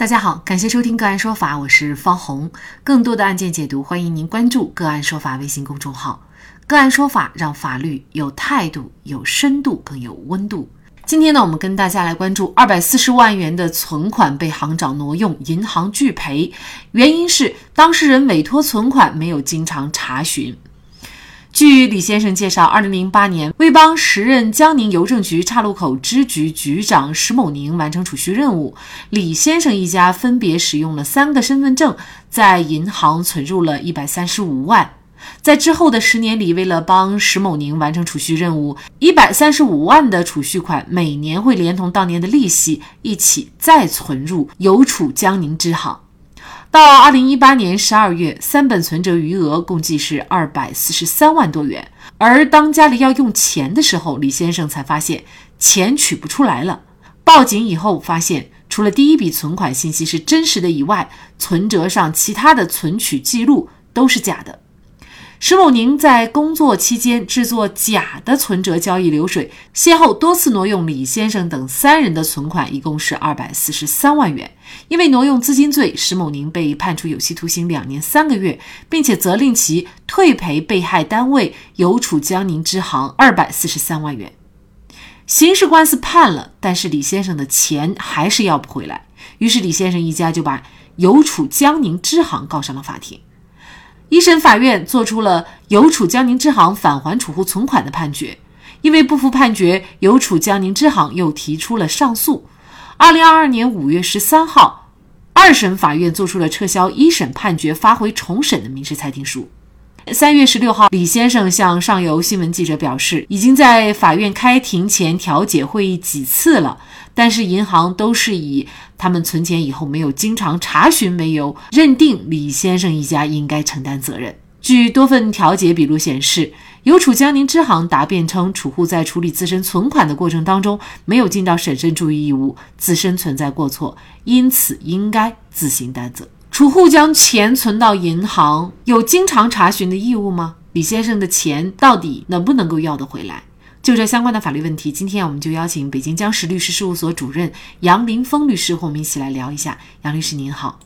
大家好，感谢收听个案说法，我是方红。更多的案件解读，欢迎您关注个案说法微信公众号。个案说法让法律有态度、有深度、更有温度。今天呢，我们跟大家来关注二百四十万元的存款被行长挪用，银行拒赔，原因是当事人委托存款没有经常查询。据李先生介绍，二零零八年为帮时任江宁邮政局岔路口支局局长石某宁完成储蓄任务，李先生一家分别使用了三个身份证，在银行存入了一百三十五万。在之后的十年里，为了帮石某宁完成储蓄任务，一百三十五万的储蓄款每年会连同当年的利息一起再存入邮储江宁支行。到二零一八年十二月，三本存折余额共计是二百四十三万多元。而当家里要用钱的时候，李先生才发现钱取不出来了。报警以后，发现除了第一笔存款信息是真实的以外，存折上其他的存取记录都是假的。石某宁在工作期间制作假的存折交易流水，先后多次挪用李先生等三人的存款，一共是二百四十三万元。因为挪用资金罪，石某宁被判处有期徒刑两年三个月，并且责令其退赔被害单位邮储江宁支行二百四十三万元。刑事官司判了，但是李先生的钱还是要不回来，于是李先生一家就把邮储江宁支行告上了法庭。一审法院作出了邮储江宁支行返还储户存款的判决，因为不服判决，邮储江宁支行又提出了上诉。二零二二年五月十三号，二审法院作出了撤销一审判决、发回重审的民事裁定书。三月十六号，李先生向上游新闻记者表示，已经在法院开庭前调解会议几次了，但是银行都是以他们存钱以后没有经常查询为由，认定李先生一家应该承担责任。据多份调解笔录显示，邮储江宁支行答辩称，储户在处理自身存款的过程当中没有尽到审慎注意义务，自身存在过错，因此应该自行担责。储户将钱存到银行，有经常查询的义务吗？李先生的钱到底能不能够要得回来？就这相关的法律问题，今天我们就邀请北京江石律师事务所主任杨林峰律师和我们一起来聊一下。杨律师您好。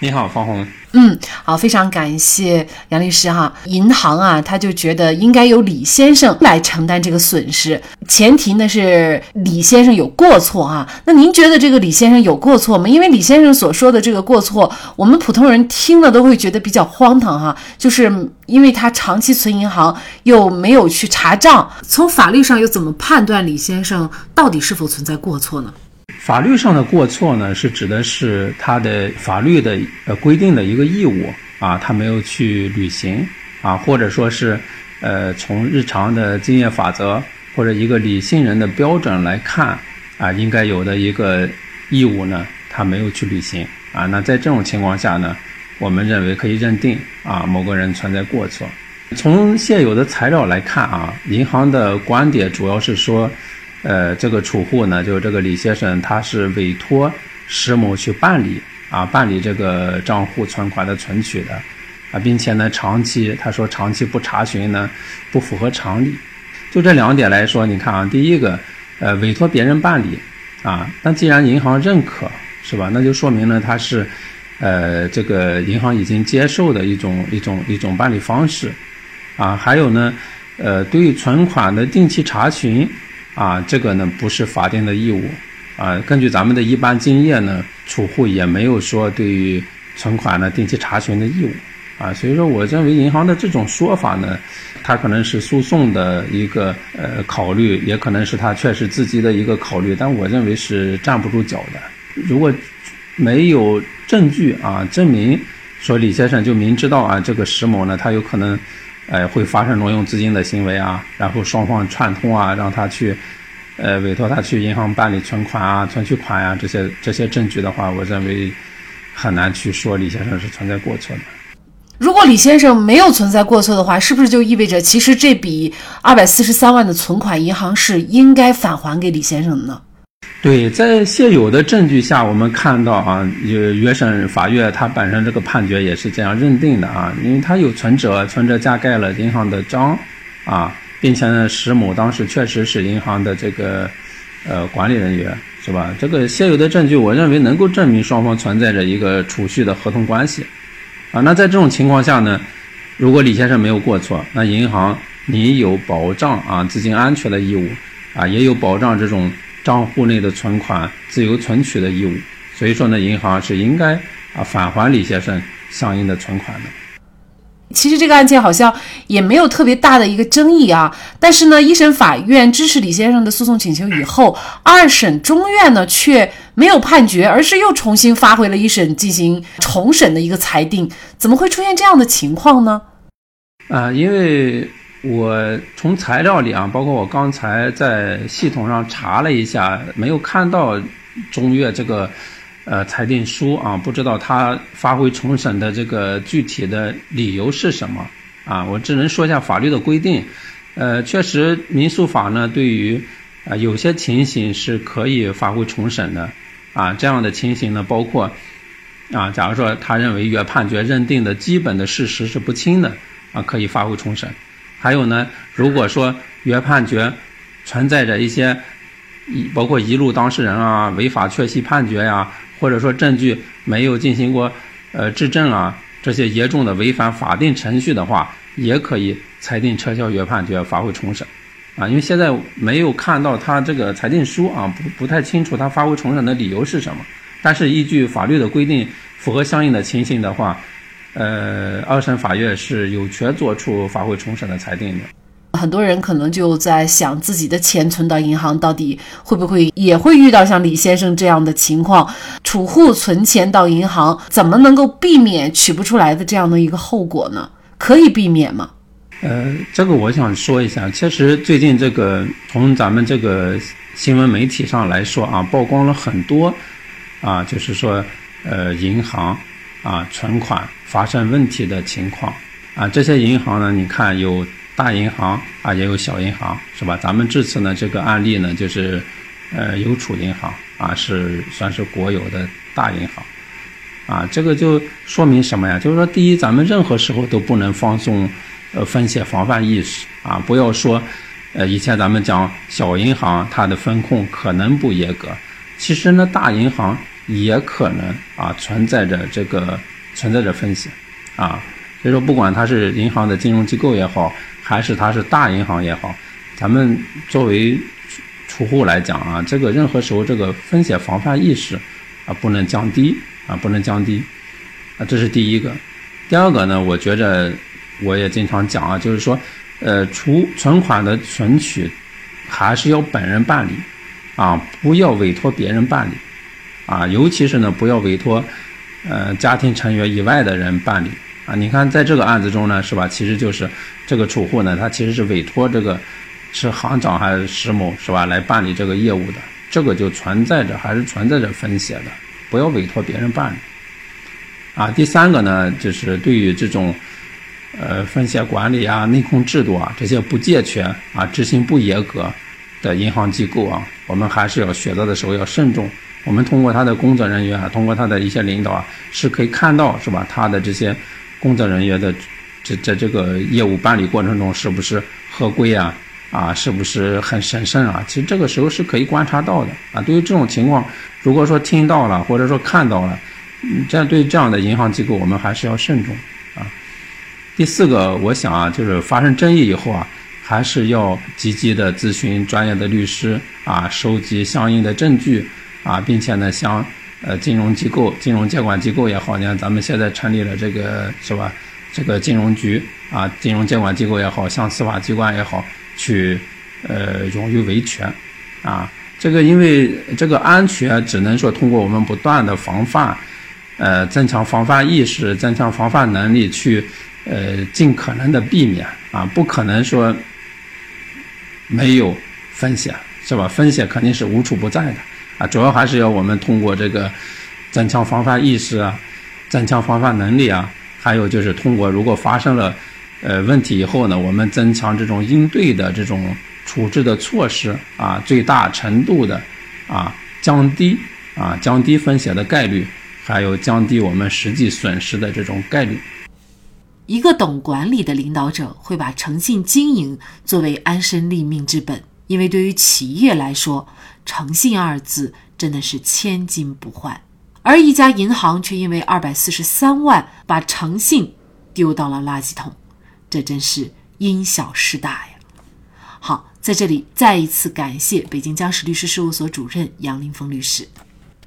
你好，方红。嗯，好，非常感谢杨律师哈。银行啊，他就觉得应该由李先生来承担这个损失，前提呢是李先生有过错哈。那您觉得这个李先生有过错吗？因为李先生所说的这个过错，我们普通人听了都会觉得比较荒唐哈。就是因为他长期存银行，又没有去查账，从法律上又怎么判断李先生到底是否存在过错呢？法律上的过错呢，是指的是他的法律的呃规定的一个义务啊，他没有去履行啊，或者说是呃从日常的经验法则或者一个理性人的标准来看啊，应该有的一个义务呢，他没有去履行啊。那在这种情况下呢，我们认为可以认定啊某个人存在过错。从现有的材料来看啊，银行的观点主要是说。呃，这个储户呢，就是这个李先生，他是委托石某去办理啊，办理这个账户存款的存取的啊，并且呢，长期他说长期不查询呢，不符合常理。就这两点来说，你看啊，第一个，呃，委托别人办理啊，那既然银行认可，是吧？那就说明呢，他是，呃，这个银行已经接受的一种一种一种办理方式啊。还有呢，呃，对于存款的定期查询。啊，这个呢不是法定的义务，啊，根据咱们的一般经验呢，储户也没有说对于存款呢定期查询的义务，啊，所以说我认为银行的这种说法呢，它可能是诉讼的一个呃考虑，也可能是他确实自己的一个考虑，但我认为是站不住脚的。如果没有证据啊证明说李先生就明知道啊这个石某呢他有可能。呃，会发生挪用资金的行为啊，然后双方串通啊，让他去，呃，委托他去银行办理存款啊、存取款啊，这些这些证据的话，我认为很难去说李先生是存在过错的。如果李先生没有存在过错的话，是不是就意味着其实这笔二百四十三万的存款，银行是应该返还给李先生的呢？对，在现有的证据下，我们看到啊，有原审法院他本身这个判决也是这样认定的啊，因为他有存折，存折加盖了银行的章，啊，并且呢，石某当时确实是银行的这个呃管理人员，是吧？这个现有的证据，我认为能够证明双方存在着一个储蓄的合同关系，啊，那在这种情况下呢，如果李先生没有过错，那银行你有保障啊资金安全的义务，啊，也有保障这种账户内的存款自由存取的义务，所以说呢，银行是应该啊返还李先生相应的存款的。其实这个案件好像也没有特别大的一个争议啊，但是呢，一审法院支持李先生的诉讼请求以后，二审中院呢却没有判决，而是又重新发回了一审进行重审的一个裁定，怎么会出现这样的情况呢？啊，因为我从材料里啊，包括我刚才在系统上查了一下，没有看到中院这个。呃，裁定书啊，不知道他发回重审的这个具体的理由是什么啊？我只能说一下法律的规定。呃，确实民诉法呢，对于啊有些情形是可以发回重审的啊。这样的情形呢，包括啊，假如说他认为原判决认定的基本的事实是不清的啊，可以发回重审。还有呢，如果说原判决存在着一些一包括遗录当事人啊、违法确系判决呀。或者说证据没有进行过，呃，质证啊，这些严重的违反法定程序的话，也可以裁定撤销原判决，发回重审，啊，因为现在没有看到他这个裁定书啊，不不太清楚他发回重审的理由是什么。但是依据法律的规定，符合相应的情形的话，呃，二审法院是有权作出发回重审的裁定的。很多人可能就在想，自己的钱存到银行，到底会不会也会遇到像李先生这样的情况？储户存钱到银行，怎么能够避免取不出来的这样的一个后果呢？可以避免吗？呃，这个我想说一下，其实最近这个从咱们这个新闻媒体上来说啊，曝光了很多啊，就是说呃银行啊存款发生问题的情况啊，这些银行呢，你看有。大银行啊，也有小银行，是吧？咱们这次呢，这个案例呢，就是，呃，邮储银行啊，是算是国有的大银行，啊，这个就说明什么呀？就是说，第一，咱们任何时候都不能放松，呃，风险防范意识啊，不要说，呃，以前咱们讲小银行它的风控可能不严格，其实呢，大银行也可能啊存在着这个存在着风险，啊，所以说，不管它是银行的金融机构也好。还是它是大银行也好，咱们作为储户来讲啊，这个任何时候这个风险防范意识啊不能降低啊不能降低啊，这是第一个。第二个呢，我觉着我也经常讲啊，就是说，呃，储存款的存取还是要本人办理啊，不要委托别人办理啊，尤其是呢不要委托呃家庭成员以外的人办理。啊，你看，在这个案子中呢，是吧？其实就是这个储户呢，他其实是委托这个是行长还是石某，是吧？来办理这个业务的，这个就存在着还是存在着风险的，不要委托别人办理。啊，第三个呢，就是对于这种呃风险管理啊、内控制度啊这些不健全啊、执行不严格的银行机构啊，我们还是要选择的时候要慎重。我们通过他的工作人员啊，通过他的一些领导啊，是可以看到，是吧？他的这些。工作人员的这在这个业务办理过程中是不是合规啊？啊，是不是很审慎啊？其实这个时候是可以观察到的啊。对于这种情况，如果说听到了或者说看到了，嗯这样对这样的银行机构，我们还是要慎重啊。第四个，我想啊，就是发生争议以后啊，还是要积极的咨询专业的律师啊，收集相应的证据啊，并且呢，向。呃，金融机构、金融监管机构也好，你看咱们现在成立了这个是吧？这个金融局啊，金融监管机构也好，像司法机关也好，去呃勇于维权啊。这个因为这个安全只能说通过我们不断的防范，呃，增强防范意识，增强防范能力，去呃尽可能的避免啊，不可能说没有风险是吧？风险肯定是无处不在的。啊，主要还是要我们通过这个增强防范意识啊，增强防范能力啊，还有就是通过如果发生了呃问题以后呢，我们增强这种应对的这种处置的措施啊，最大程度的啊降低啊降低风险的概率，还有降低我们实际损失的这种概率。一个懂管理的领导者会把诚信经营作为安身立命之本。因为对于企业来说，诚信二字真的是千金不换。而一家银行却因为二百四十三万把诚信丢到了垃圾桶，这真是因小失大呀！好，在这里再一次感谢北京江石律师事务所主任杨林峰律师。